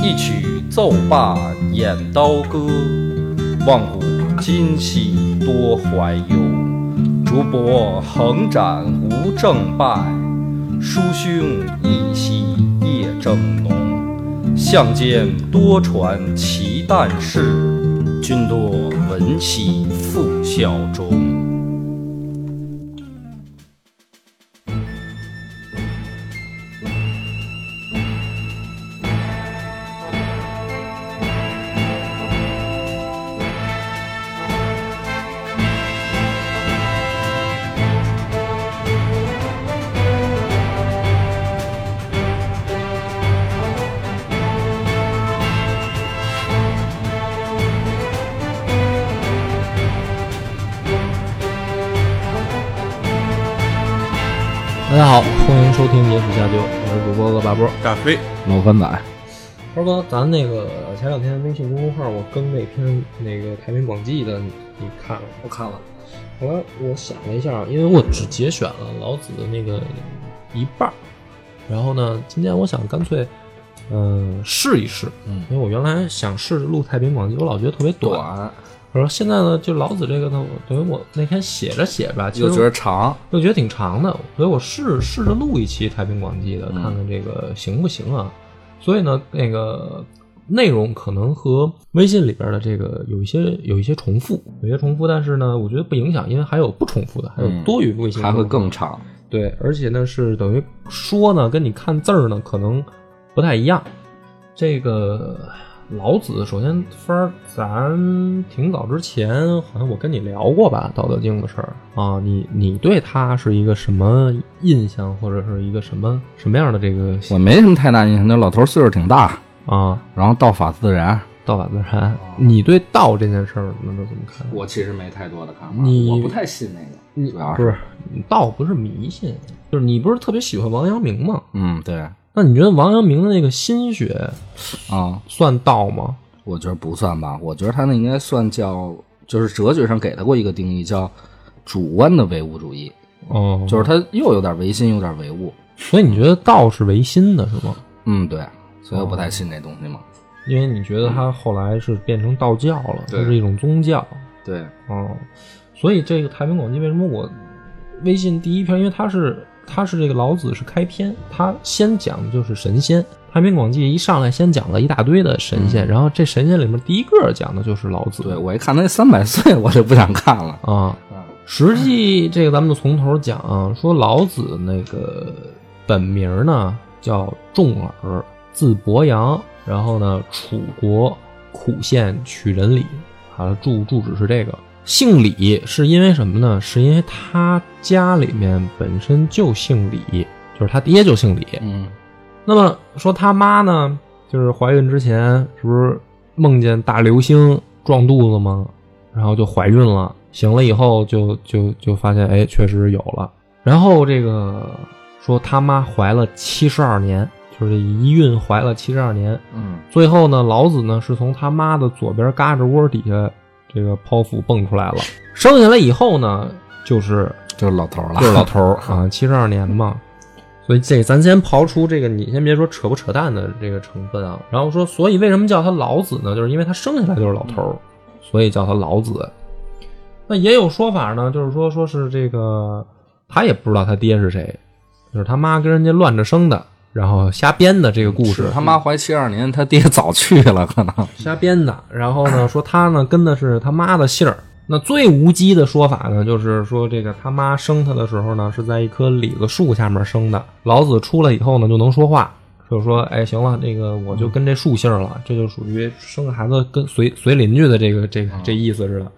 一曲奏罢演刀歌，望古今兮多怀忧。竹帛横展无正败，书兄一夕夜正浓。相间多传奇诞事，君多闻兮复效忠。听《野史下酒》，我是主播恶霸波。大飞，老番仔，涛哥，咱那个前两天微信公众号我更那篇那个《太平广记》的，你你看了吗？我看了，后来我想了一下，因为我只节选了老子的那个一半儿，然后呢，今天我想干脆，嗯、试一试，嗯因为我原来想试着录《太平广记》，我老觉得特别短。短我说现在呢，就老子这个呢，我等于我那天写着写着吧，就觉得长，又觉得挺长的，所以我试试着录一期《太平广记》的，嗯看看这个行不行啊？所以呢，那个内容可能和微信里边的这个有一些有一些重复，有些重复，但是呢，我觉得不影响，因为还有不重复的，还有嗯多余微信、还会更长。对，而且呢是等于说呢，跟你看字儿呢可能不太一样。这个老子，首先分儿，咱挺早之前好像我跟你聊过吧，《道德经》的事儿啊，你你对他是一个什么印象，或者是一个什么什么样的这个我没什么太大印象，那老头岁数挺大，啊然后道法自然。道法自然？你对道这件事儿那都怎么看？我其实没太多的看法，你我不太信那个，你主要不是道不是迷信，就是你不是特别喜欢王阳明吗？嗯，对那你觉得王阳明的那个心学啊，算道吗？我觉得不算吧，我觉得他那应该算叫，就是哲学上给他过一个定义，叫主观的唯物主义，哦，就是他又有点唯心，有点唯物。所以你觉得道是唯心的是吗？嗯，对，所以我不太信这东西嘛。因为你觉得他后来是变成道教了，它对是一种宗教。对，哦，所以这个《太平广记》为什么我微信第一篇？因为它是它是这个老子是开篇，他先讲的就是神仙。《太平广记》一上来先讲了一大堆的神仙，然后这神仙里面第一个讲的就是老子。对我一看他那三百岁，我就不想看了。啊，实际这个咱们就从头讲啊，说老子那个本名呢叫重耳，字伯阳，然后呢楚国苦县曲仁里，啊住住址是这个。姓李是因为什么呢？是因为他家里面本身就姓李，就是他爹就姓李。嗯那么说他妈呢，就是怀孕之前是不是梦见大流星撞肚子吗？然后就怀孕了，醒了以后就就就发现，哎，确实有了。然后这个说他妈怀了七十二年，就是一孕怀了七十二年。嗯最后呢，老子呢是从他妈的左边胳肢窝底下这个剖腹蹦出来了。生下来以后呢，就是就是老头儿了，就是老头儿 啊，七十二年嘛。所以这咱先刨出这个，你先别说扯不扯淡的这个成分啊。然后说，所以为什么叫他老子呢？就是因为他生下来就是老头儿，所以叫他老子。那也有说法呢，就是说说是这个他也不知道他爹是谁，就是他妈跟人家乱着生的，然后瞎编的这个故事。他妈怀七二年，他爹早去了，可能。瞎编的。然后呢，说他呢跟的是他妈的姓儿。那最无稽的说法呢，就是说这个他妈生他的时候呢，是在一棵李子树下面生的。老子出来以后呢，就能说话，就说：“哎，行了，这个我就跟这树姓了，这就属于生个孩子跟随随邻居的这个这个这意思似的，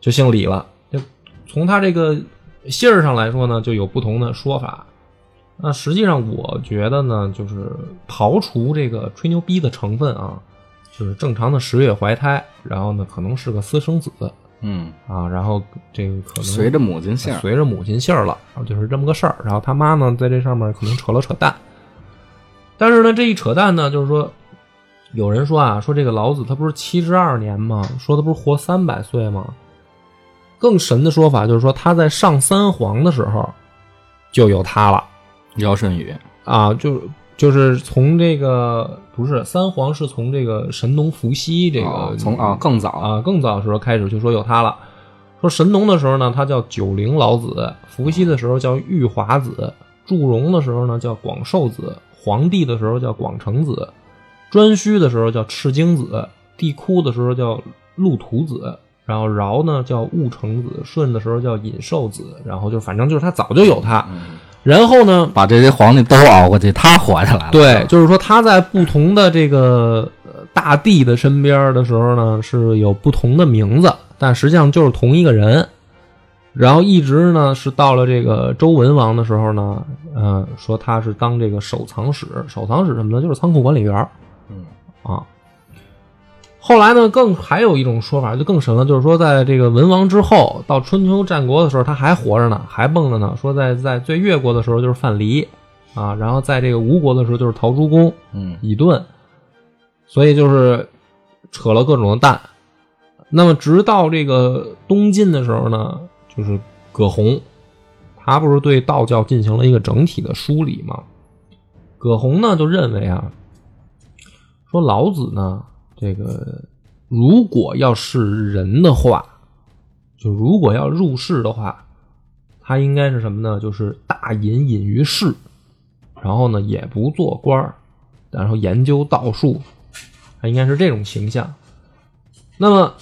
就姓李了。就从他这个姓儿上来说呢，就有不同的说法。那实际上，我觉得呢，就是刨除这个吹牛逼的成分啊，就是正常的十月怀胎，然后呢可能是个私生子嗯，啊，然后这个可能随着母亲姓儿，随着母亲姓儿了，然后就是这么个事儿。然后他妈呢，在这上面可能扯了扯淡，但是呢，这一扯淡呢，就是说，有人说啊，说这个老子他不是七十二年吗？说他不是活三百岁吗？更神的说法就是说，他在上三皇的时候就有他了尧舜禹，啊，就就是从这个不是三皇是从这个神农伏羲这个、哦从啊更早，啊，更早的时候开始就说有他了。说神农的时候呢，他叫九龄老子；伏羲的时候叫玉华子；祝融的时候呢叫广寿子；黄帝的时候叫广成子；颛顼的时候叫赤精子；帝喾的时候叫陆图子；然后尧呢叫戊成子；舜的时候叫尹寿子。然后就反正就是他早就有他。然后呢，把这些皇帝都熬过去，他活下来了。对，就是说他在不同的这个呃大帝的身边的时候呢，是有不同的名字，但实际上就是同一个人。然后一直呢是到了这个周文王的时候呢，呃，说他是当这个守藏使，守藏使什么呢？就是仓库管理员儿嗯啊。后来呢，更还有一种说法就更神了，就是说在这个文王之后，到春秋战国的时候，他还活着呢，还蹦着呢。说在在最越国的时候就是范蠡啊，然后在这个吴国的时候就是陶朱公、嗯乙顿，所以就是扯了各种的蛋。那么直到这个东晋的时候呢，就是葛洪，他不是对道教进行了一个整体的梳理吗？葛洪呢就认为啊，说老子呢，这个如果要是人的话，就如果要入世的话，他应该是什么呢？就是大隐隐于市，然后呢也不做官，然后研究道术，他应该是这种形象。那么，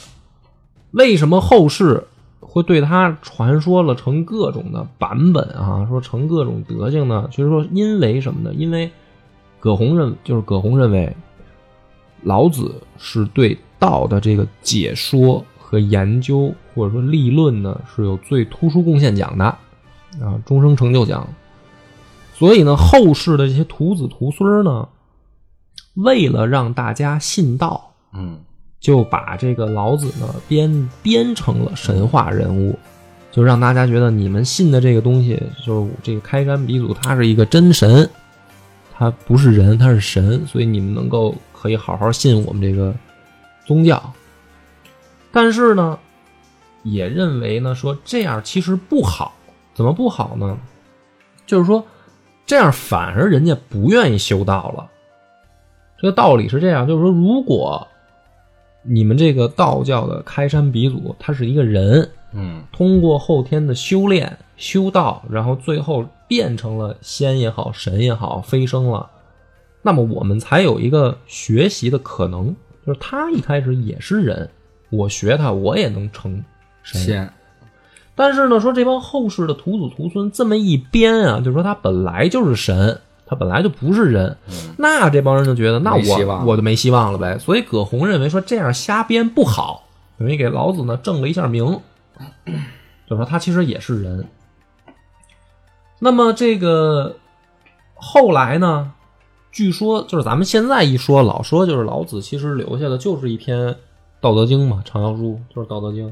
为什么后世会对他传说了成各种的版本啊？说成各种德行呢？就是说，因为什么呢？因为葛洪认，就是葛洪认为，老子是对道的这个解说和研究，或者说立论呢，是有最突出贡献奖的啊，终生成就奖。所以呢，后世的这些徒子徒孙呢，为了让大家信道，嗯就把这个老子呢编编成了神话人物，就让大家觉得你们信的这个东西，就是这个开山鼻祖，他是一个真神，他不是人，他是神，所以你们能够可以好好信我们这个宗教。但是呢，也认为呢说这样其实不好，怎么不好呢？就是说这样反而人家不愿意修道了。这个道理是这样，就是说如果你们这个道教的开山鼻祖，他是一个人，嗯通过后天的修炼、修道，然后最后变成了仙也好、神也好，飞升了，那么我们才有一个学习的可能。就是他一开始也是人，我学他，我也能成神。仙，但是呢，说这帮后世的徒子徒孙这么一编啊，就是说他本来就是神，他本来就不是人，那这帮人就觉得，那我我就没希望了呗。所以葛洪认为说这样瞎编不好，等于给老子呢正了一下名，就说他其实也是人。那么这个后来呢，据说就是咱们现在一说，老说就是老子其实留下的就是一篇《道德经》嘛，畅销书就是《道德经》。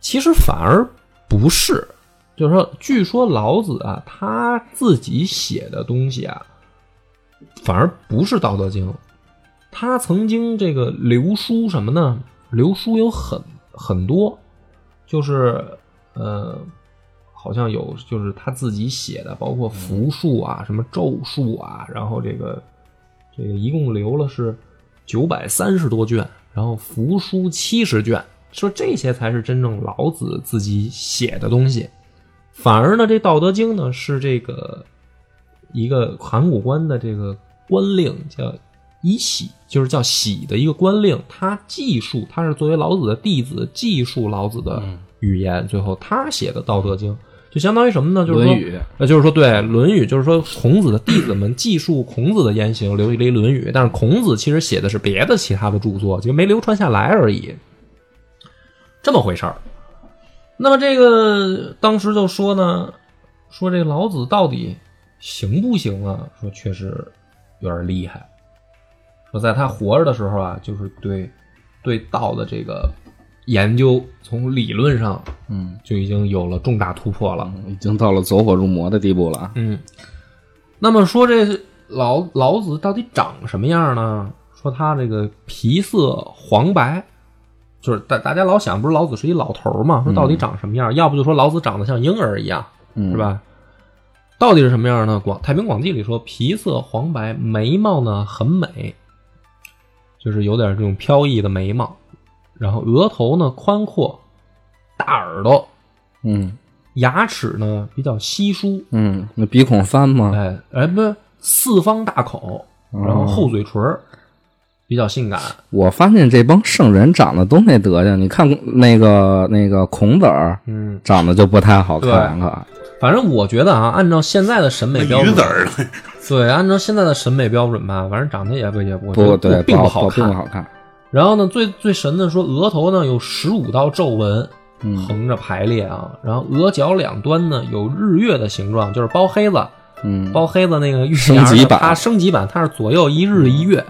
其实反而不是，就是说，据说老子啊，他自己写的东西啊，反而不是《道德经》，他曾经这个留书什么呢？留书有很很多，就是呃，好像有就是他自己写的，包括符术啊、什么咒术啊，然后这个这个一共留了是九百三十多卷，然后符书七十卷，说这些才是真正老子自己写的东西。反而呢，这《道德经》呢是这个一个函谷关的这个官令叫以喜，就是叫喜的一个官令，他记述，他是作为老子的弟子记述老子的语言，最后他写的《道德经》就相当于什么呢？就是说论语，呃，就是说，对《论语》，就是说孔子的弟子们记述孔子的言行，留一了一《论语》，但是孔子其实写的是别的其他的著作，就没流传下来而已，这么回事儿。那么这个当时就说呢，说这个老子到底行不行啊？说确实有点厉害。说在他活着的时候啊，就是对对道的这个研究，从理论上嗯，就已经有了重大突破了。已经到了走火入魔的地步了。嗯，那么说这老老子到底长什么样呢？说他这个皮色黄白，就是大大家老想，不是老子是一老头儿嘛？说到底长什么样？要不就说老子长得像婴儿一样，嗯，是？吧？到底是什么样呢？广《太平广记》里说，皮色黄白，眉毛呢很美，就是有点这种飘逸的眉毛，然后额头呢宽阔，大耳朵，嗯牙齿呢比较稀疏，嗯，那鼻孔翻吗？哎哎，不是四方大口，然后厚嘴唇儿，比较性感。我发现这帮圣人长得都那德行，你看那个那个孔子儿嗯，长得就不太好看，可反正我觉得啊，按照现在的审美标准，鱼子儿？对，按照现在的审美标准吧，反正长得也不也不不对，并不好看。并不好看。然后呢，最最神的说，额头呢有十五道皱纹嗯。横着排列啊，然后额角两端呢有日月的形状，就是包黑子，嗯。包黑子那个月升级版。它升级版它是左右一日一月，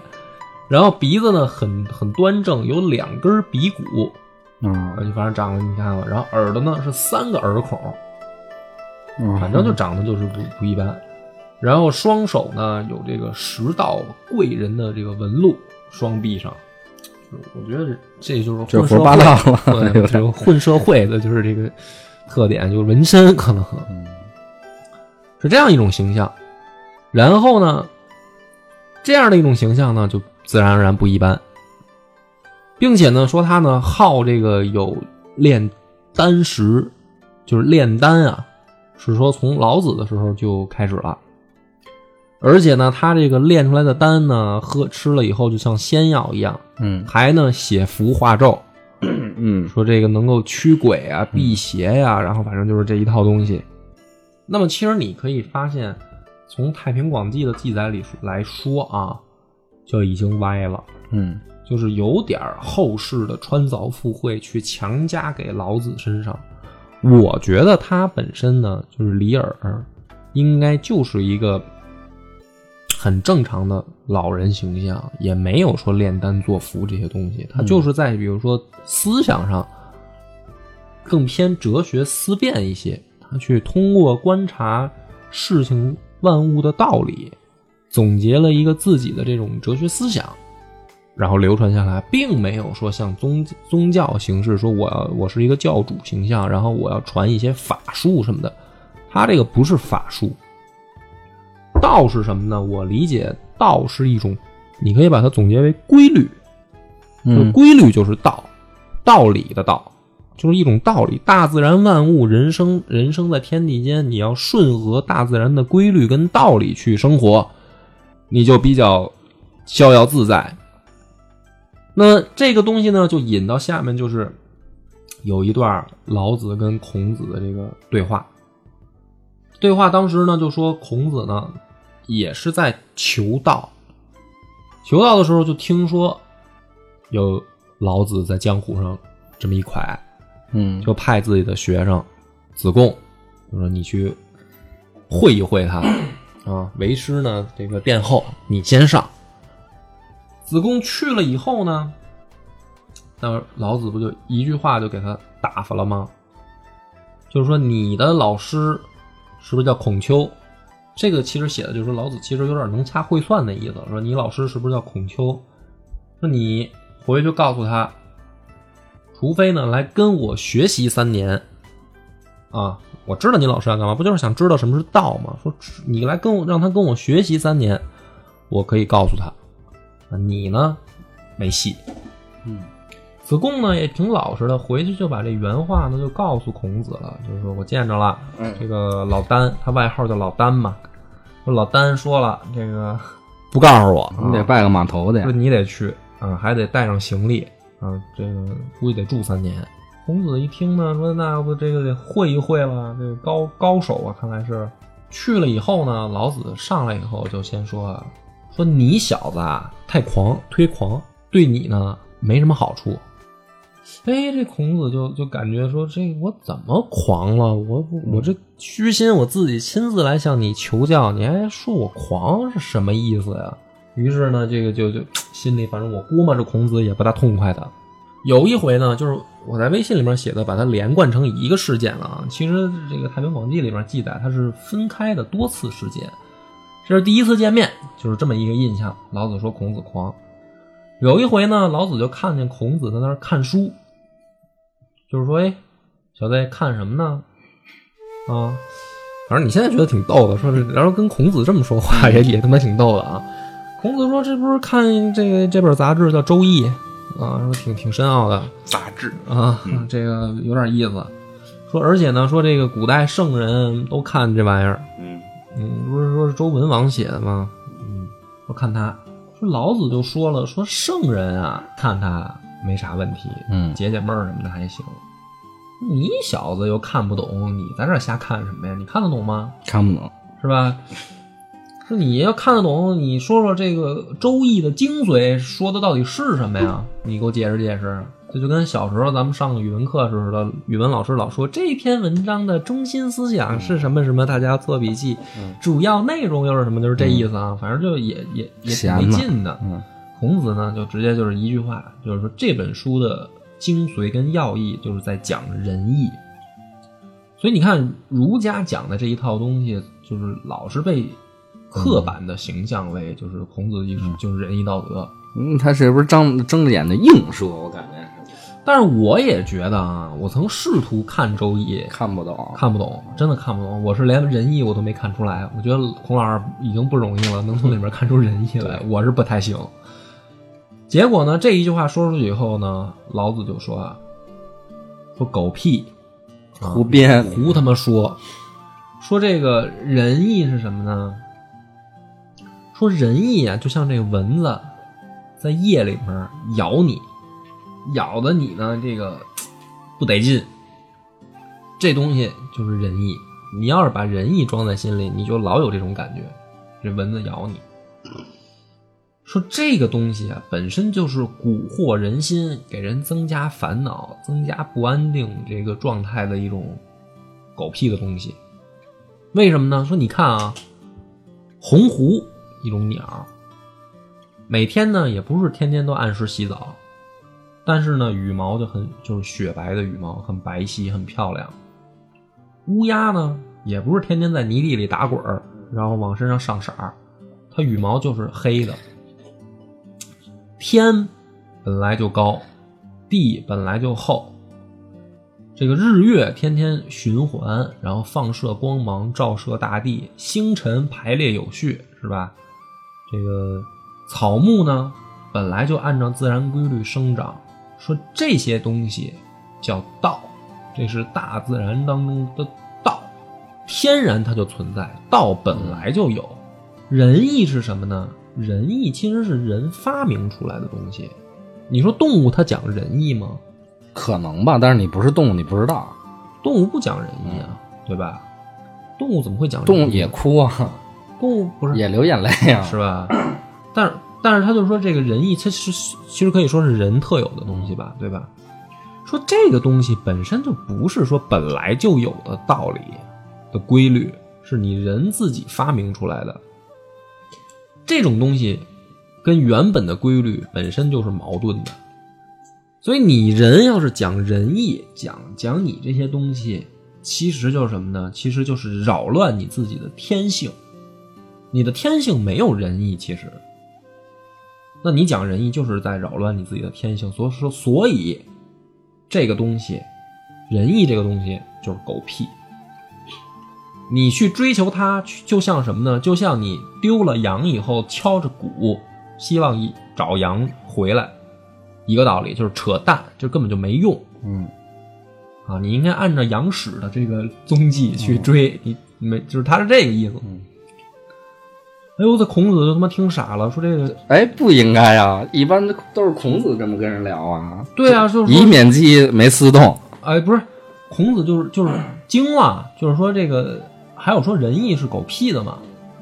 然后鼻子呢很很端正，有两根鼻骨，嗯。啊，就反正长得你看看，然后耳朵呢是三个耳孔，嗯，反正就长得就是不不一般。然后双手呢有这个十道贵人的这个纹路，双臂上，就是我觉得这就是混社说八道了，会，对，这个混社会的就是这个特点，就是纹身可能嗯是这样一种形象。然后呢，这样的一种形象呢，就自然而然不一般，并且呢，说他呢好这个有炼丹石，就是炼丹啊，是说从老子的时候就开始了。而且呢，他这个炼出来的丹呢，喝吃了以后就像仙药一样，嗯。还呢写符画咒，嗯。说这个能够驱鬼啊、辟邪呀、然后反正就是这一套东西。那么其实你可以发现，从《太平广记》的记载里来说啊，就已经歪了，嗯。就是有点后世的穿凿附会去强加给老子身上。我觉得他本身呢，就是李耳，应该就是一个很正常的老人形象，也没有说炼丹做符这些东西。他就是在比如说思想上更偏哲学思辨一些，他去通过观察事情万物的道理，总结了一个自己的这种哲学思想。然后流传下来，并没有说像宗宗教形式，说我要我是一个教主形象，然后我要传一些法术什么的。他这个不是法术，道是什么呢？我理解道是一种，你可以把它总结为规律，规律就是道，道理的道，就是一种道理。大自然万物，人生人生在天地间，你要顺合大自然的规律跟道理去生活，你就比较逍遥自在。那这个东西呢，就引到下面，就是有一段老子跟孔子的这个对话。对话当时呢，就说孔子呢也是在求道，求道的时候就听说有老子在江湖上这么一块，嗯就派自己的学生子贡，就说你去会一会他啊，为师呢这个殿后，你先上。子贡去了以后呢，那老子不就一句话就给他打发了吗？就是说你的老师是不是叫孔丘？这个其实写的就是说老子其实有点能掐会算的意思，说你老师是不是叫孔丘？说你回去告诉他，除非呢来跟我学习三年，啊，我知道你老师要干嘛，不就是想知道什么是道吗？说你来跟我让他跟我学习三年，我可以告诉他，啊你呢没戏。嗯，子贡呢也挺老实的，回去就把这原话呢就告诉孔子了，就是说我见着了，嗯这个老丹，他外号叫老丹嘛，说老丹说了，这个不告诉我，你得拜个码头去说。你得去啊，还得带上行李啊，这个估计得住三年。孔子一听呢，说那要不这个得会一会了，这个高高手啊，看来是去了以后呢，老子上来以后就先说啊，说你小子啊太狂，忒狂，对你呢没什么好处。哎，这孔子就就感觉说，这我怎么狂了？我我这虚心，我自己亲自来向你求教，你还说我狂是什么意思呀？于是呢，这个就就心里反正我估摸着孔子也不大痛快的。有一回呢，就是我在微信里面写的，把它连贯成一个事件了啊。其实这个《太平广记》里面记载，它是分开的多次事件。这是第一次见面，就是这么一个印象。老子说孔子狂。有一回呢，老子就看见孔子在那儿看书，就是说，哎，小子看什么呢？啊，反正你现在觉得挺逗的，说是然后跟孔子这么说话也也他妈挺逗的啊。孔子说：“这不是看这个这本杂志叫《周易》啊，说挺挺深奥的杂志，啊，这个有点意思。说而且呢，说这个古代圣人都看这玩意儿，嗯嗯，不是说是周文王写的吗？嗯，我看他说老子就说了，说圣人啊，看他没啥问题，嗯解解闷儿什么的还行。你小子又看不懂，你在这瞎看什么呀？你看得懂吗？看不懂。是吧？说你要看得懂，你说说这个《周易》的精髓说的到底是什么呀？你给我解释解释。这就跟小时候咱们上语文课似的，语文老师老说这篇文章的中心思想是什么什么，大家做笔记。主要内容又是什么？就是这意思啊。反正就也也也挺没劲的。嗯孔子呢，就直接就是一句话，就是说这本书的精髓跟要义就是在讲仁义。所以你看，儒家讲的这一套东西，就是老是被刻板的形象为就是孔子就是仁义道德。嗯，他是不是张睁着眼的硬说？我感觉是但是我也觉得啊，我曾试图看《周易》，看不懂。看不懂，真的看不懂。我是连仁义我都没看出来。我觉得孔老二已经不容易了，能从里面看出仁义来，我是不太行。结果呢，这一句话说出去以后呢，老子就说啊，说狗屁，啊胡编胡他妈说，说这个仁义是什么呢？说仁义啊，就像这个蚊子在夜里面咬你，咬的你呢，这个不得劲。这东西就是仁义。你要是把仁义装在心里，你就老有这种感觉，这蚊子咬你。说这个东西啊，本身就是蛊惑人心，给人增加烦恼、增加不安定这个状态的一种狗屁的东西。为什么呢？说你看啊，鸿鹄一种鸟，每天呢也不是天天都按时洗澡，但是呢羽毛就很就是雪白的羽毛，很白皙，很漂亮。乌鸦呢也不是天天在泥地里打滚儿，然后往身上上色儿，它羽毛就是黑的。天本来就高，地本来就厚，这个日月天天循环，然后放射光芒，照射大地，星辰排列有序，是吧？这个草木呢，本来就按照自然规律生长，说这些东西叫道，这是大自然当中的道，天然它就存在，道本来就有。仁义是什么呢？仁义其实是人发明出来的东西。你说动物它讲仁义吗？可能吧，但是你不是动物，你不知道。动物不讲仁义啊，对吧？动物怎么会讲？动物也哭啊，动物不是也流眼泪啊，是吧？但是但是他就说这个仁义，它是其实可以说是人特有的东西吧，对吧？说这个东西本身就不是说本来就有的道理的规律，是你人自己发明出来的。这种东西跟原本的规律本身就是矛盾的，所以你人要是讲仁义，讲讲你这些东西，其实就是什么呢？其实就是扰乱你自己的天性。你的天性没有仁义，其实，那你讲仁义就是在扰乱你自己的天性。所以说，所以这个东西，仁义这个东西就是狗屁。你去追求它，就像什么呢？就像你丢了羊以后敲着鼓，希望一找羊回来，一个道理，就是扯淡，这根本就没用。嗯，啊，你应该按照羊屎的这个踪迹去追，你没就是他是这个意思。嗯哎呦，这孔子就他妈听傻了，说这个哎，不应该啊，一般都是孔子这么跟人聊啊。对啊，就是以免鸡没私动，哎，不是，孔子就是就是惊了，就是说这个还有说仁义是狗屁的嘛，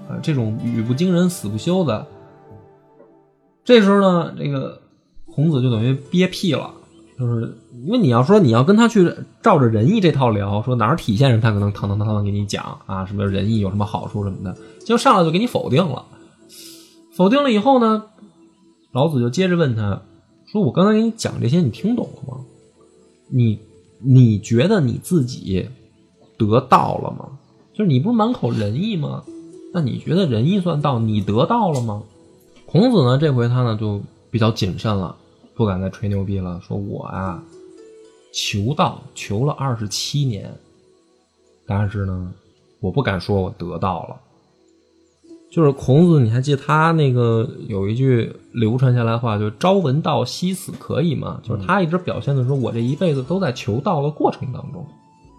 啊，这种语不惊人死不休的。这时候呢，这个孔子就等于憋屁了，就是因为你要说你要跟他去照着仁义这套聊，说哪儿体现着他可能堂堂堂堂给你讲啊，什么仁义有什么好处什么的，就上来就给你否定了。否定了以后呢，老子就接着问他说：“我刚才给你讲这些，你听懂了吗？你你觉得你自己得道了吗？就是你不是满口仁义吗？那你觉得仁义算道？你得到了吗？”孔子呢，这回他呢就比较谨慎了，不敢再吹牛逼了，说我啊求道求了二十七年，但是呢，我不敢说我得到了。就是孔子，你还记得他那个有一句流传下来的话，就“朝闻道，夕死可以”吗？就是他一直表现的说，我这一辈子都在求道的过程当中。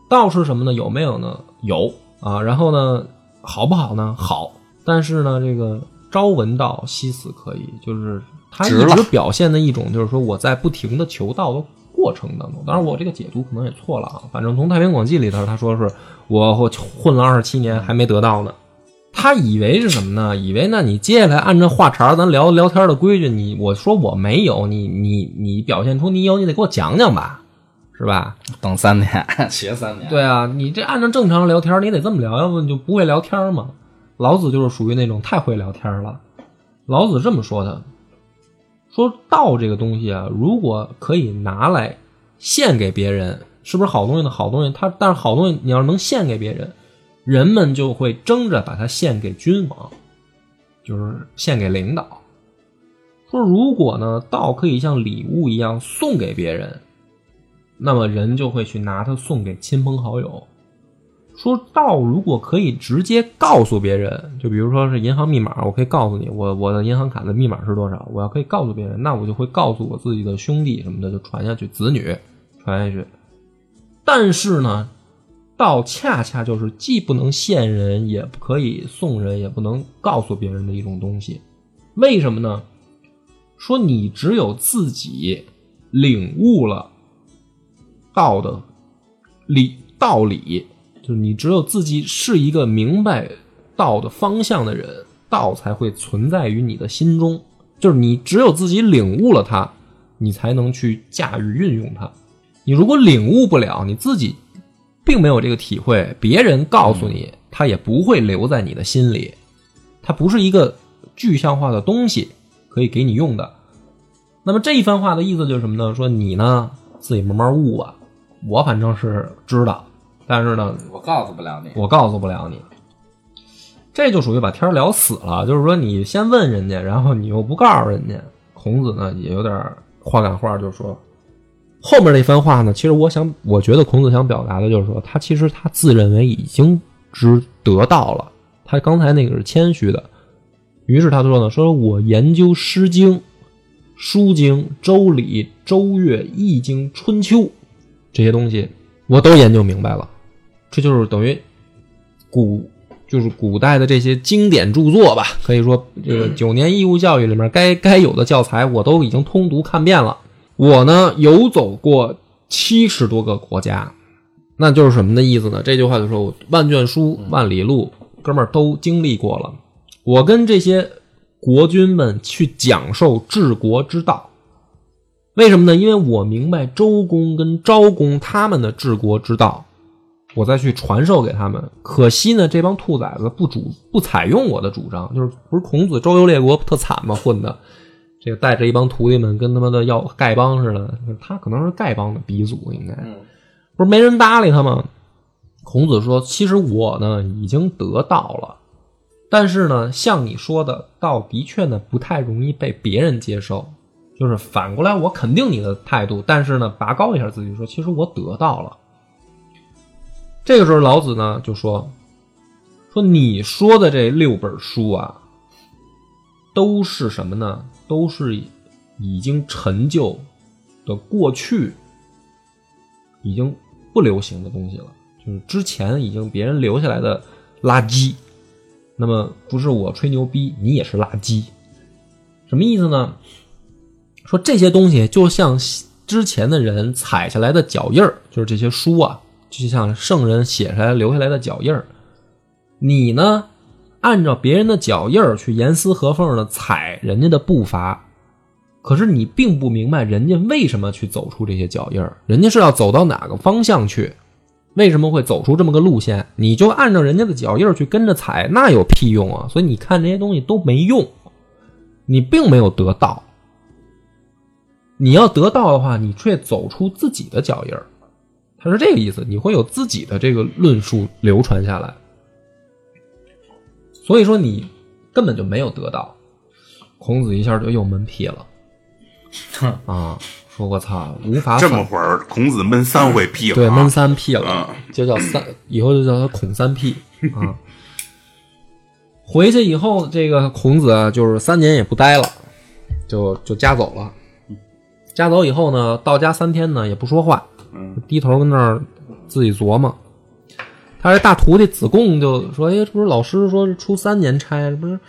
道是什么呢？有没有呢？有啊。然后呢，好不好呢？好。但是呢，这个“朝闻道，夕死可以”，就是他一直表现的一种，就是说我在不停的求道的过程当中。当然，我这个解读可能也错了啊。反正从《太平广记》里头，他说是我我混了二十七年还没得到呢。他以为是什么呢？以为那你接下来按照话茬儿咱聊聊天的规矩，你我说我没有，你你你表现出你有，你得给我讲讲吧，是吧？等三年，学三年。对啊，你这按照正常聊天，你得这么聊，要不你就不会聊天嘛。老子就是属于那种太会聊天了。老子这么说的，说道这个东西啊，如果可以拿来献给别人，是不是好东西呢？好东西，它但是好东西你要是能献给别人，人们就会争着把它献给君王，就是献给领导。说如果呢，道可以像礼物一样送给别人，那么人就会去拿它送给亲朋好友。说道如果可以直接告诉别人，就比如说是银行密码，我可以告诉你，我我的银行卡的密码是多少，我要可以告诉别人，那我就会告诉我自己的兄弟什么的，就传下去，子女传下去。但是呢，道恰恰就是既不能献人，也不可以送人，也不能告诉别人的一种东西。为什么呢？说你只有自己领悟了道的理道理，就是你只有自己是一个明白道的方向的人，道才会存在于你的心中。就是你只有自己领悟了它，你才能去驾驭运用它。你如果领悟不了，你自己并没有这个体会，别人告诉你，它也不会留在你的心里。它不是一个具象化的东西，可以给你用的。那么这一番话的意思就是什么呢？说你呢自己慢慢悟吧。我反正是知道，但是呢，我告诉不了你。我告诉不了你。这就属于把天聊死了。就是说，你先问人家，然后你又不告诉人家。孔子呢也有点话赶话，就说后面那番话呢，其实我想，我觉得孔子想表达的就是说，他其实他自认为已经知得到了。他刚才那个是谦虚的，于是他说呢，说我研究《诗经》《书经》《周礼》《周乐》《易经》《春秋》这些东西，我都研究明白了。这就是等于古就是古代的这些经典著作吧，可以说这个九年义务教育里面该该有的教材我都已经通读看遍了。我呢游走过七十多个国家，那就是什么的意思呢？这句话就说我万卷书万里路，哥们儿都经历过了。我跟这些国君们去讲授治国之道，为什么呢？因为我明白周公跟昭公他们的治国之道，我再去传授给他们。可惜呢，这帮兔崽子不主不采用我的主张，就是不是孔子周游列国特惨吗？混的这个带着一帮徒弟们跟他妈的要丐帮似的，他可能是丐帮的鼻祖，应该不是没人搭理他吗？孔子说：“其实我呢已经得到了，但是呢，像你说的，道的确呢不太容易被别人接受。就是反过来，我肯定你的态度，但是呢，拔高一下自己说，其实我得到了。这个时候，老子呢就说：说你说的这六本书啊，都是什么呢？都是已经陈旧的过去，已经不流行的东西了。就是之前已经别人留下来的垃圾。那么不是我吹牛逼，你也是垃圾。什么意思呢？说这些东西就像之前的人踩下来的脚印儿，就是这些书啊，就像圣人写下来留下来的脚印儿。你呢，按照别人的脚印儿去严丝合缝的踩人家的步伐，可是你并不明白人家为什么去走出这些脚印儿，人家是要走到哪个方向去，为什么会走出这么个路线？你就按照人家的脚印儿去跟着踩，那有屁用啊！所以你看这些东西都没用。你并没有得到。你要得到的话，你却走出自己的脚印儿，他是这个意思，你会有自己的这个论述流传下来。所以说你根本就没有得到。孔子一下就又闷屁了，啊，说我操，无法这么会儿，孔子闷三回屁了啊，对闷三屁了嗯，就叫三，以后就叫他孔三屁 啊。回去以后，这个孔子啊，就是三年也不待了，就就家走了。家走以后呢，到家三天呢也不说话，低头跟那儿自己琢磨。他这大徒弟子贡就说：“哎，这不是老师说出三年差，不是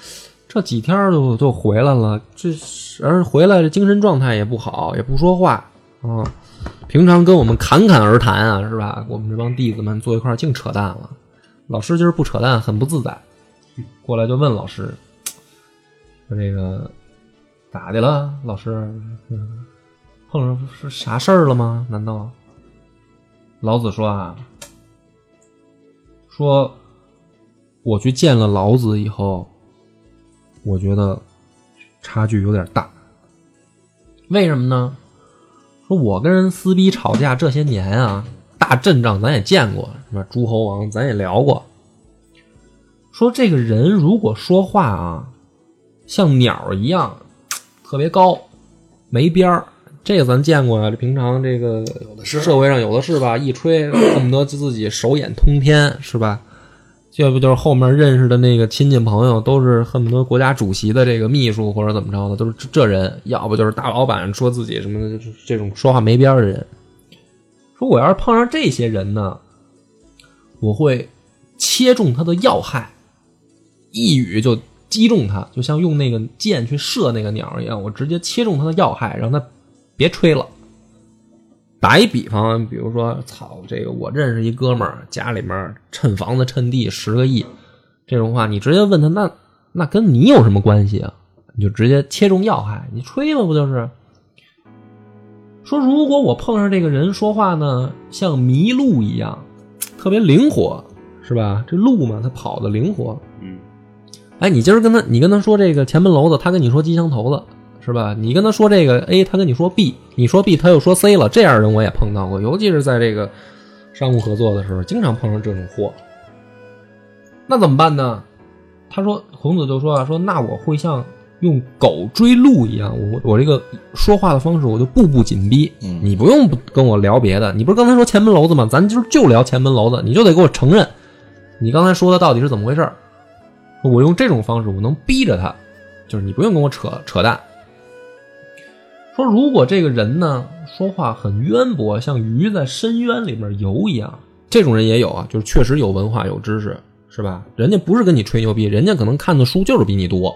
这几天就就回来了，这而回来这精神状态也不好，也不说话啊。平常跟我们侃侃而谈啊，是吧？我们这帮弟子们坐一块儿净扯淡了。老师今儿不扯淡，很不自在。过来就问老师说：‘这个咋的了？老师，碰上是啥事儿了吗？难道？’老子说啊，说我去见了老子以后，我觉得差距有点大。为什么呢？说我跟人撕逼吵架这些年啊，大阵仗咱也见过，什么？诸侯王咱也聊过。说这个人如果说话啊，像鸟一样，特别高，没边儿，这个咱见过啊。这平常这个社会上有的是吧？一吹恨不得自己手眼通天，是吧？要不就是后面认识的那个亲戚朋友，都是恨不得国家主席的这个秘书或者怎么着的，都是这这人，要不就是大老板说自己什么的，就是这种说话没边儿的人。说我要是碰上这些人呢，我会切中他的要害，一语就击中他，就像用那个箭去射那个鸟一样，我直接切中他的要害，让他别吹了。打一比方，比如说，操，这个我认识一哥们儿，家里面趁房子趁地十个亿，这种话你直接问他，那那跟你有什么关系啊？你就直接切中要害，你吹嘛，不就是？说如果我碰上这个人说话呢，像麋鹿一样，特别灵活，是吧？这鹿嘛，它跑的灵活。嗯哎，你今儿跟他，你跟他说这个前门楼子，他跟你说机枪头子，是吧？你跟他说这个 A，他跟你说 B，你说 B，他又说 C 了，这样人我也碰到过，尤其是在这个商务合作的时候，经常碰上这种货。那怎么办呢？他说，孔子就说啊，说那我会像用狗追鹿一样，我我这个说话的方式，我就步步紧逼。嗯你不用跟我聊别的，你不是刚才说前门楼子吗？咱今儿就聊前门楼子，你就得给我承认，你刚才说的到底是怎么回事。我用这种方式，我能逼着他，就是你不用跟我扯扯淡。说如果这个人呢说话很渊博，像鱼在深渊里面游一样，这种人也有啊，就是确实有文化有知识，是吧？人家不是跟你吹牛逼，人家可能看的书就是比你多，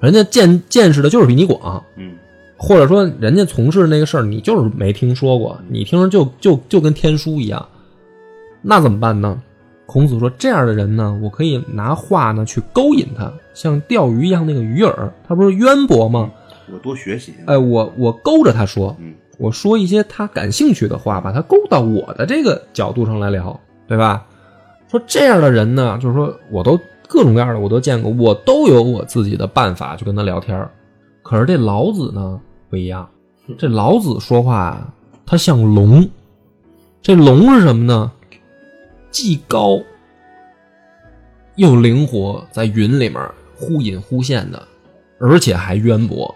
人家见见识的就是比你广，嗯或者说人家从事那个事儿你就是没听说过，你听着就就就跟天书一样，那怎么办呢？孔子说：“这样的人呢，我可以拿话呢去勾引他，像钓鱼一样那个鱼饵，他不是渊博吗？我多学习。哎，我我勾着他说，嗯我说一些他感兴趣的话，把他勾到我的这个角度上来聊，对吧？说这样的人呢，就是说我都各种各样的我都见过，我都有我自己的办法去跟他聊天儿可是这老子呢不一样，这老子说话啊，他像龙。这龙是什么呢？既高又灵活，在云里面忽隐忽现的，而且还渊博。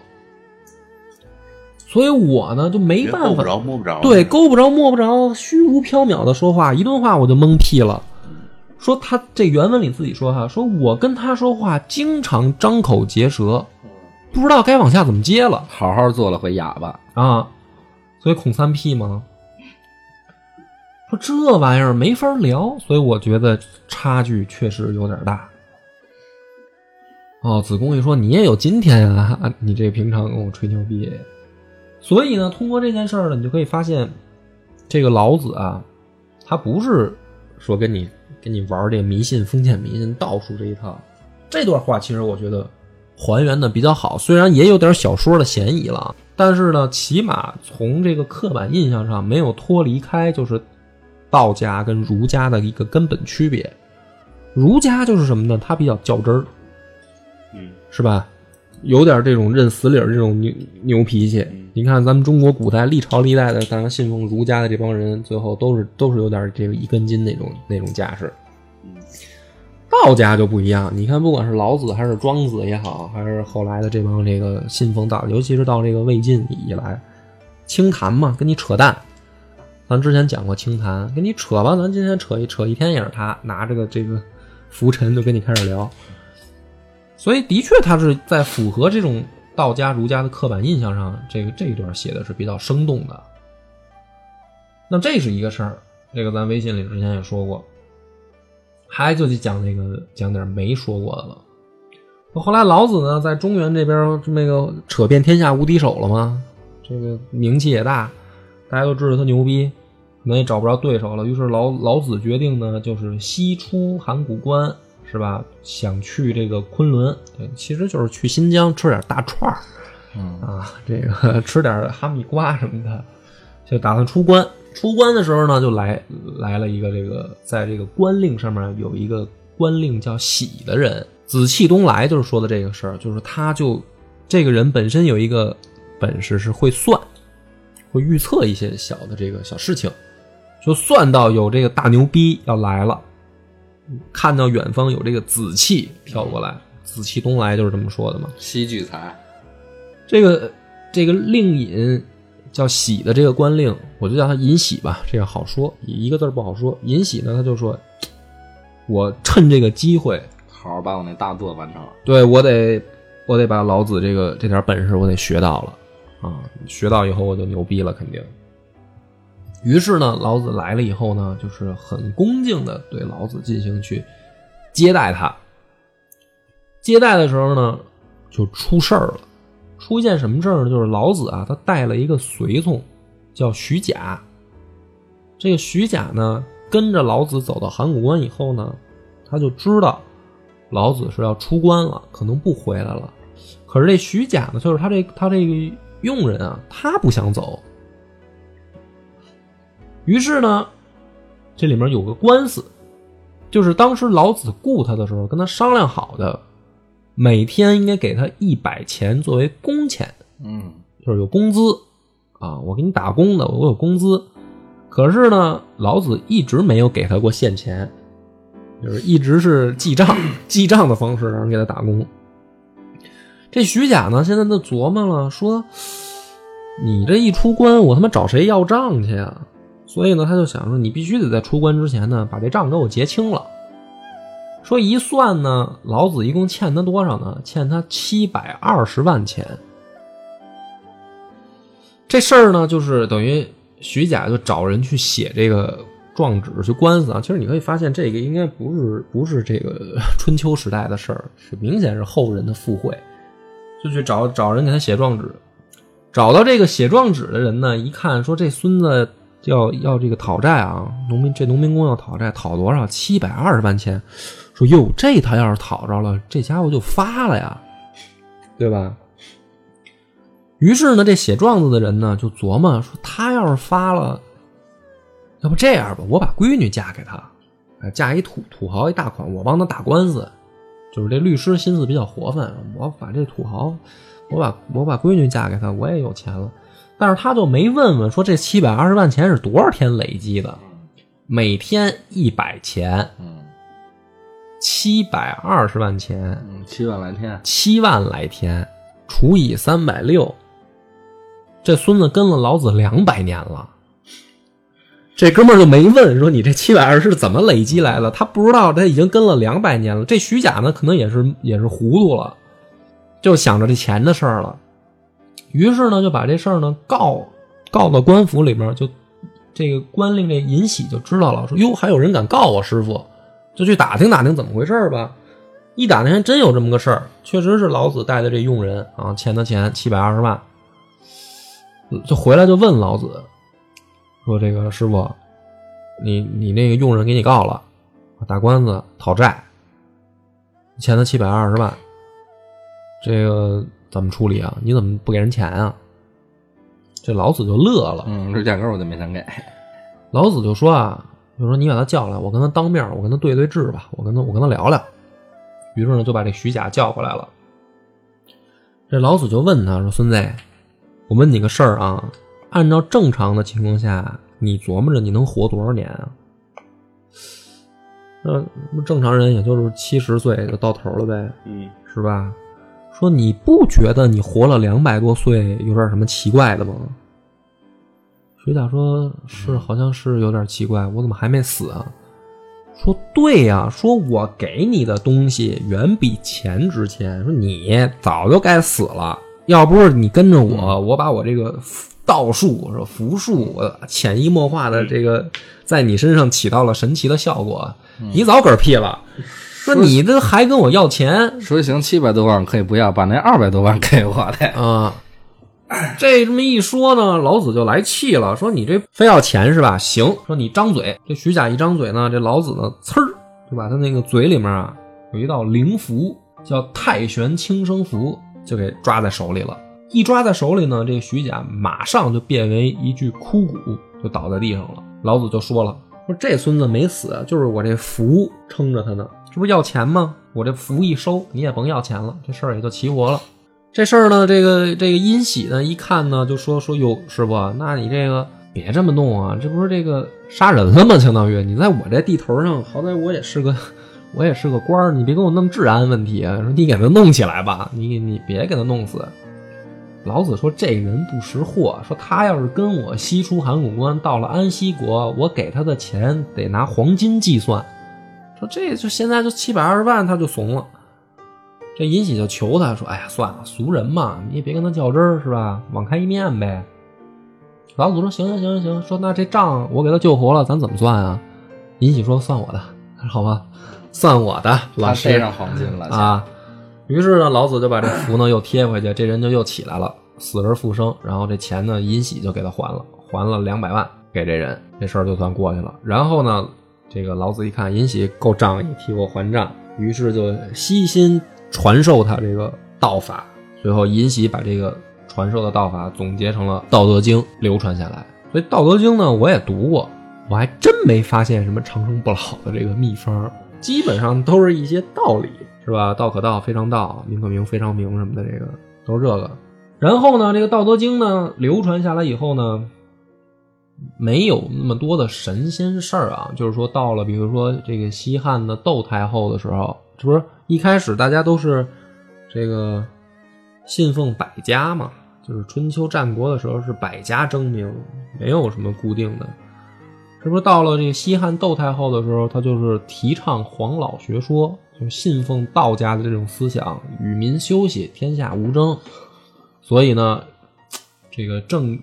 所以我呢就没办法，别够不着摸不着。对，勾不着摸不着，虚无缥缈的说话，一顿话我就懵屁了。说他这原文里自己说哈，说我跟他说话经常张口结舌，不知道该往下怎么接了好好做了回哑巴，啊。所以孔三屁吗，说这玩意儿没法聊，所以我觉得差距确实有点大。哦，子贡一说你也有今天啊，你这平常跟我吹牛逼。所以呢，通过这件事儿呢，你就可以发现，这个老子啊，他不是说跟你跟你玩这个迷信、封建迷信、道术这一套。这段话其实我觉得还原的比较好，虽然也有点小说的嫌疑了，但是呢，起码从这个刻板印象上没有脱离开，就是道家跟儒家的一个根本区别。儒家就是什么呢？他比较较真儿，嗯是吧？有点这种认死理儿这种牛牛脾气。你看咱们中国古代历朝历代的，当然信奉儒家的这帮人，最后都是都是有点这个一根筋那种那种架势。道家就不一样，你看，不管是老子还是庄子也好，还是后来的这帮这个信奉道，尤其是到这个魏晋以来，清谈嘛，跟你扯淡。咱之前讲过清谈，跟你扯吧，咱今天扯一扯一天也是他拿着个这个浮尘就跟你开始聊。所以的确，他是在符合这种道家、儒家的刻板印象上，这个这一段写的是比较生动的。那这是一个事儿，这个咱微信里之前也说过。还就得讲那个讲点没说过的了。后来老子呢，在中原这边那个扯遍天下无敌手了吗？这个名气也大，大家都知道他牛逼，可能也找不着对手了。于是老老子决定呢，就是西出函谷关，是吧？想去这个昆仑，其实就是去新疆吃点大串儿，嗯啊，这个 吃点哈密瓜什么的，就打算出关。出关的时候呢，就来来了一个这个，在这个官令上面有一个官令叫喜的人，紫气东来，就是说的这个事儿，就是他就这个人本身有一个本事是会算，会预测一些小的这个小事情，就算到有这个大牛逼要来了，看到远方有这个紫气飘过来，紫气东来就是这么说的嘛。西聚财，这个这个令尹。叫喜的这个官令，我就叫他尹喜吧，这样好说，一个字不好说。尹喜呢，他就说：“ 我趁这个机会，好好把我那大作完成了。对我得，我得把老子这个这点本事我得学到了啊！学到以后我就牛逼了，肯定。”于是呢，老子来了以后呢，就是很恭敬的对老子进行去接待他。接待的时候呢，就出事儿了。出现什么事儿呢？就是老子啊，他带了一个随从，叫徐甲。这个徐甲呢，跟着老子走到函谷关以后呢，他就知道老子是要出关了，可能不回来了。可是这徐甲呢，就是他这他这个佣人啊，他不想走。于是呢，这里面有个官司，就是当时老子雇他的时候，跟他商量好的。每天应该给他一百钱作为工钱，嗯，就是有工资啊，我给你打工的，我有工资。可是呢，老子一直没有给他过现钱，就是一直是记账，记账的方式让人给他打工。这徐甲呢，现在就琢磨了，说你这一出关，我他妈找谁要账去呀？所以呢，他就想说，你必须得在出关之前呢，把这账给我结清了。说一算呢，老子一共欠他多少呢？欠他七百二十万钱。这事儿呢，就是等于徐甲就找人去写这个状纸去官司啊。其实你可以发现，这个应该不是不是这个 春秋时代的事儿，是明显是后人的附会。就去找找人给他写状纸，找到这个写状纸的人呢，一看说这孙子要要这个讨债啊，农民这农民工要讨债，讨多少？七百二十万钱。说哟，这他要是讨着了，这家伙就发了呀，对吧？于是呢，这写状子的人呢就琢磨说，他要是发了，要不这样吧，我把闺女嫁给他，嫁一土土豪一大款，我帮他打官司。就是这律师心思比较活泛，我把这土豪，我把我把闺女嫁给他，我也有钱了。但是他就没问问说这七百二十万钱是多少天累积的，每天一百钱。七百二十万钱，嗯，七万来天，七万来天除以三百六，这孙子跟了老子两百年了。这哥们儿就没问说你这七百二是怎么累积来的，他不知道他已经跟了两百年了。这徐甲呢，可能也是也是糊涂了，就想着这钱的事儿了。于是呢，就把这事儿呢告告到官府里面，就这个官令这尹喜就知道了，说哟，还有人敢告我师傅。就去打听打听怎么回事吧，一打听还真有这么个事儿，确实是老子带的这佣人啊，欠他钱七百二十万，就回来就问老子，说这个师傅，你你那个佣人给你告了，打官司讨债，欠他七百二十万，这个怎么处理啊？你怎么不给人钱啊？这老子就乐了，嗯，这价格我就没想给，老子就说啊。就说你把他叫来，我跟他当面，我跟他对对质吧，我跟他我跟他聊聊。于是呢，就把这徐甲叫过来了。这老子就问他说：“孙子，我问你个事儿啊，按照正常的情况下，你琢磨着你能活多少年啊？那正常人也就是七十岁就到头了呗，嗯，是吧？说你不觉得你活了两百多岁有点什么奇怪的吗？”水獭说：“是，好像是有点奇怪，我怎么还没死啊？”说对呀、说我给你的东西远比钱值钱，说你早就该死了，要不是你跟着我，我把我这个道术、说符术，我潜移默化的这个在你身上起到了神奇的效果，你早嗝屁了。说你这还跟我要钱说行七百多万可以不要，把那二百多万给我的。啊？这这么一说呢，老子就来气了，说你这非要钱是吧？行，说你张嘴。这徐甲一张嘴呢，这老子呢，呲儿就把他那个嘴里面啊有一道灵符，叫太玄轻生符，就给抓在手里了。一抓在手里呢，这徐甲马上就变为一具枯骨，就倒在地上了。老子就说了，说这孙子没死，就是我这符撑着他呢，这不要钱吗？我这符一收，你也甭要钱了，这事儿也就齐活了。这事儿呢，这个这个殷喜呢，一看呢，就说说哟，师傅，那你这个别这么弄啊，这不是这个杀人了吗？相当于你在我这地头上，好歹我也是个 我也是个官儿，你别给我弄治安问题啊！说你给他弄起来吧，你你别给他弄死。老子说这人不识货，说他要是跟我西出函谷关，到了安西国，我给他的钱得拿黄金计算。说这就现在就七百二十万，他就怂了。这尹喜就求他说：“哎呀，算了，俗人嘛，你也别跟他较真儿，是吧？网开一面呗。”老祖说：“行行行行，说那这账我给他救活了，咱怎么算啊？”尹喜说：“算我的，好吧，算我的。”老师上黄金了啊。于是呢，老子就把这符呢又贴回去，这人就又起来了，死而复生。然后这钱呢，尹喜就给他还了，还了两百万给这人，这事儿就算过去了。然后呢，这个老子一看尹喜够仗义，替我还账，于是就悉心传授他这个道法。最后，尹喜把这个传授的道法总结成了《道德经》，流传下来。所以，《道德经》呢，我也读过，我还真没发现什么长生不老的这个秘方，基本上都是一些道理。是吧？道可道，非常道；名可名，非常名什么的，这个都是这个。然后呢，这个《道德经》呢流传下来以后呢，没有那么多的神仙事儿啊。就是说，到了比如说这个西汉的窦太后的时候，这不是一开始大家都是这个信奉百家嘛？就是春秋战国的时候是百家争鸣，没有什么固定的。这不是到了这个西汉窦太后的时候，他就是提倡黄老学说。就信奉道家的这种思想，与民休息，天下无争。所以呢，这个政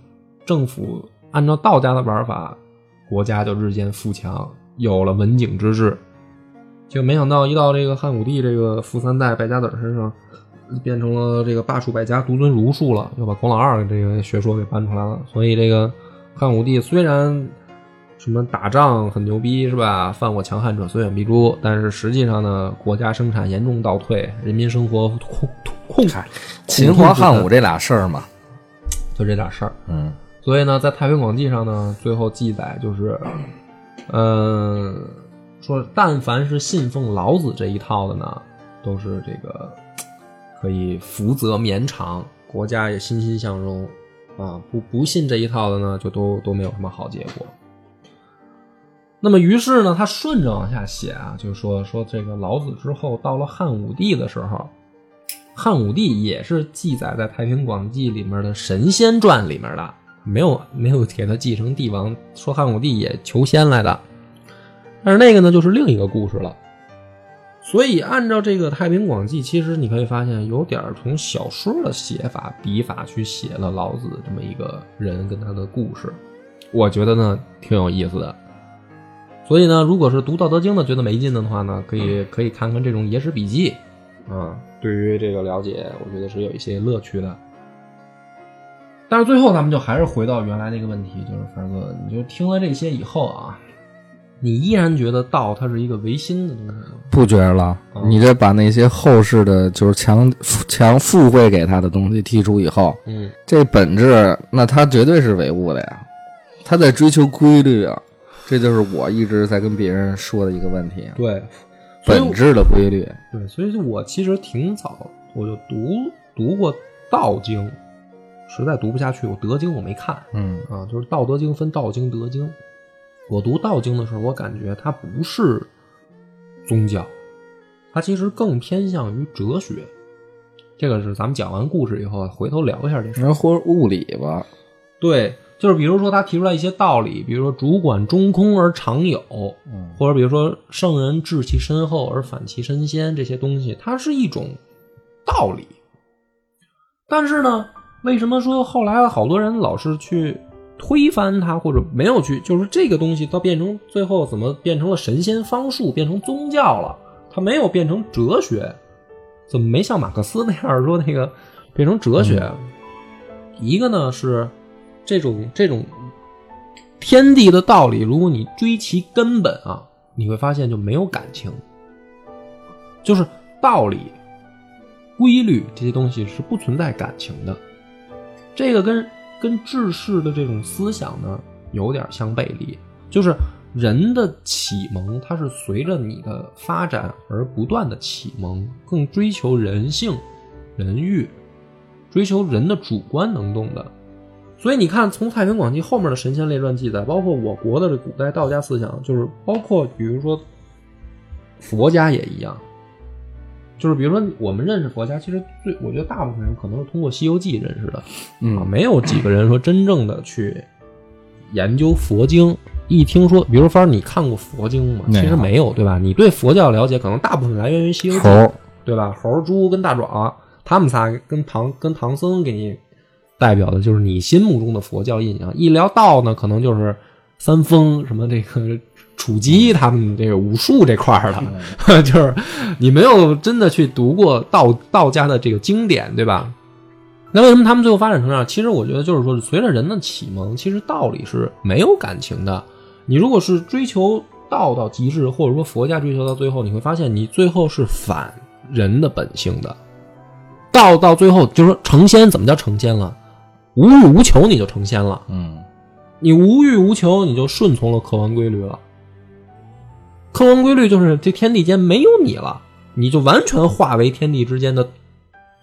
政府按照道家的玩法，国家就日渐富强，有了文景之治。就没想到一到这个汉武帝这个富三代败家子身上，变成了这个罢黜百家，独尊儒术了，又把孔老二这个学说给搬出来了。所以这个汉武帝虽然。什么打仗很牛逼是吧？犯我强汉者，虽远必诛。但是实际上呢，国家生产严重倒退，人民生活控控秦皇汉武这俩事儿嘛，就这点事儿。嗯，所以呢，在《太平广记》上呢，最后记载就是，嗯、说但凡是信奉老子这一套的呢，都是这个可以福泽绵长，国家也欣欣向荣啊。不不信这一套的呢，就都都没有什么好结果。那么，于是呢，他顺着往下写啊，就说说这个老子之后，到了汉武帝的时候，汉武帝也是记载在《太平广记》里面的神仙传里面的，没有没有给他继承帝王，说汉武帝也求仙来的，但是那个呢，就是另一个故事了。所以，按照这个《太平广记》，其实你可以发现，有点从小说的写法、笔法去写了老子这么一个人跟他的故事，我觉得呢挺有意思的。所以呢，如果是读《道德经》的觉得没劲的话呢，可以可以看看这种野史笔记，啊，对于这个了解，我觉得是有一些乐趣的。但是最后咱们就还是回到原来那个问题，就是凡哥，你就听了这些以后啊，你依然觉得道它是一个唯心的东西吗？不觉着了。你这把那些后世的，就是强强附会给他的东西剔除以后，嗯，这本质那他绝对是唯物的呀，他在追求规律啊。这就是我一直在跟别人说的一个问题，对，本质的规律。对，所以我其实挺早我就读读过道经，实在读不下去，我德经我没看嗯啊，就是《道德经》分道经、德经。我读道经的时候，我感觉它不是宗教，它其实更偏向于哲学。这个是咱们讲完故事以后，回头聊一下这事或者物理吧，对，就是比如说他提出来一些道理，比如说主管中空而常有，嗯或者比如说圣人治其身后而反其身先这些东西，它是一种道理。但是呢，为什么说后来好多人老是去推翻它，或者没有去，就是这个东西到变成最后怎么变成了神仙方术，变成宗教了？它没有变成哲学，怎么没像马克思那样说那个变成哲学？一个呢是这种这种天地的道理，如果你追其根本啊，你会发现就没有感情，就是道理、规律这些东西是不存在感情的。这个跟跟治世的这种思想呢有点相背离，就是人的启蒙，它是随着你的发展而不断的启蒙，更追求人性、人欲，追求人的主观能动的。所以你看，从《太平广记》后面的神仙列传记载，包括我国的这古代道家思想，就是包括比如说佛家也一样，就是比如说我们认识佛家，其实最我觉得大部分人可能是通过《西游记》认识的，啊，嗯没有几个人说真正的去研究佛经。一听说，比如说，你看过佛经吗？其实没有，对吧？你对佛教了解，可能大部分来源于《西游记对吧？猴、猪跟大壮，他们仨跟唐跟唐僧给你代表的就是你心目中的佛教印象。一聊道呢，可能就是三丰什么这个楚基他们这个武术这块儿的，就是你没有真的去读过道道家的这个经典，对吧？那为什么他们最后发展成这样？其实我觉得就是说，随着人的启蒙，其实道理是没有感情的。你如果是追求道到极致，或者说佛家追求到最后，你会发现你最后是反人的本性的。道到最后就是说成仙，怎么叫成仙了？无欲无求，你就成仙了。嗯你无欲无求，你就顺从了客观规律了。客观规律就是这天地间没有你了，你就完全化为天地之间的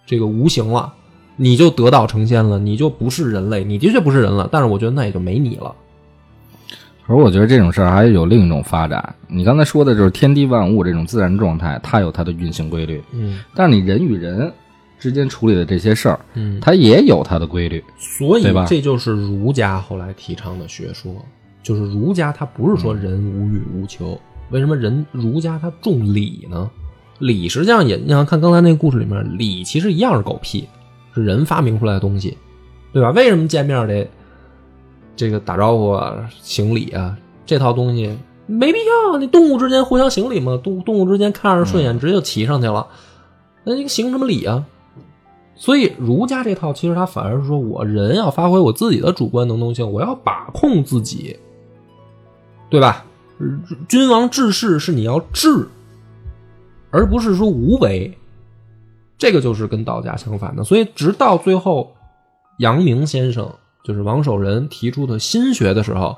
这个无形了，你就得道成仙了，你就不是人类，你的确不是人了。但是我觉得那也就没你了。而我觉得这种事儿还有另一种发展。你刚才说的就是天地万物这种自然状态，它有它的运行规律，嗯但是你人与人之间处理的这些事儿，嗯，它也有它的规律。所以对吧这就是儒家后来提倡的学说，就是儒家他不是说人无欲无求，为什么人儒家他重礼呢？礼实际上也，你想看刚才那个故事里面，礼其实一样是狗屁，是人发明出来的东西，对吧？为什么见面得这个打招呼啊、行礼啊这套东西没必要？你动物之间互相行礼嘛，动动物之间看着顺眼，直接就骑上去了，那你行什么礼啊？所以儒家这套其实它反而是说我人要发挥我自己的主观能动性，我要把控自己，对吧？君王治世是你要治，而不是说无为，这个就是跟道家相反的。所以直到最后，阳明先生就是王守仁提出的心学的时候，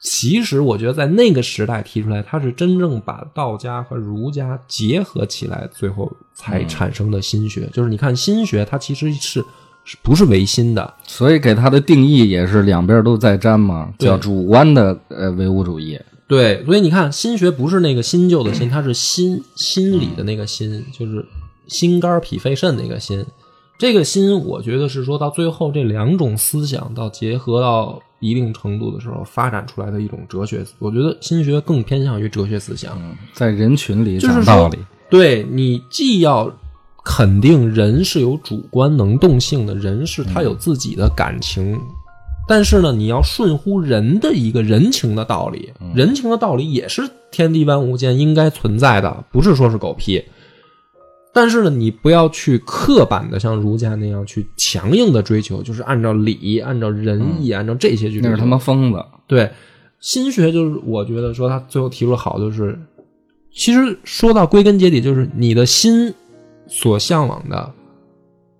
其实我觉得在那个时代提出来，他是真正把道家和儒家结合起来，最后才产生的心学。就是你看心学，它其实是是不是唯心的？所以给它的定义也是两边都在沾嘛，叫主观的呃唯物主义。对，所以你看，心学不是那个新旧的心，它是心心理的那个心，就是心肝脾肺肾那个心。这个心，我觉得是说到最后，这两种思想到结合到一定程度的时候，发展出来的一种哲学。我觉得心学更偏向于哲学思想。在人群里讲道理，对你既要肯定人是有主观能动性的，人是他有自己的感情，但是呢，你要顺乎人的一个人情的道理，人情的道理也是天地万物间应该存在的，不是说是狗屁。但是呢，你不要去刻板的像儒家那样去强硬的追求，就是按照礼、按照仁义、按照这些去。那是他妈疯子。对，心学就是我觉得说他最后提出好，就是其实说到归根结底，就是你的心所向往的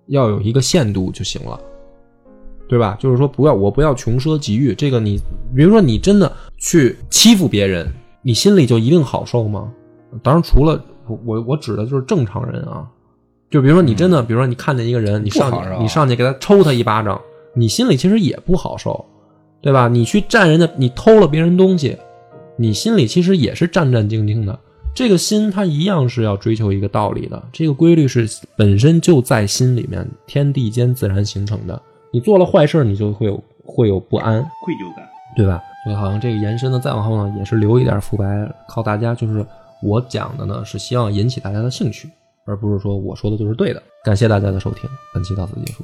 要有一个限度就行了，对吧？就是说不要我不要穷奢极欲，这个你比如说你真的去欺负别人，你心里就一定好受吗？当然，除了我我我指的就是正常人啊。就比如说你真的，比如说你看见一个人，你上去你上去给他抽他一巴掌，你心里其实也不好受，对吧？你去占人家，你偷了别人东西，你心里其实也是战战兢兢的。这个心它一样是要追求一个道理的，这个规律是本身就在心里面，天地间自然形成的。你做了坏事，你就会有会有不安，愧疚感。对吧？所以好像这个延伸呢，再往后呢，也是留一点副白，靠大家就是我讲的呢，是希望引起大家的兴趣，而不是说我说的就是对的。感谢大家的收听，本期到此结束。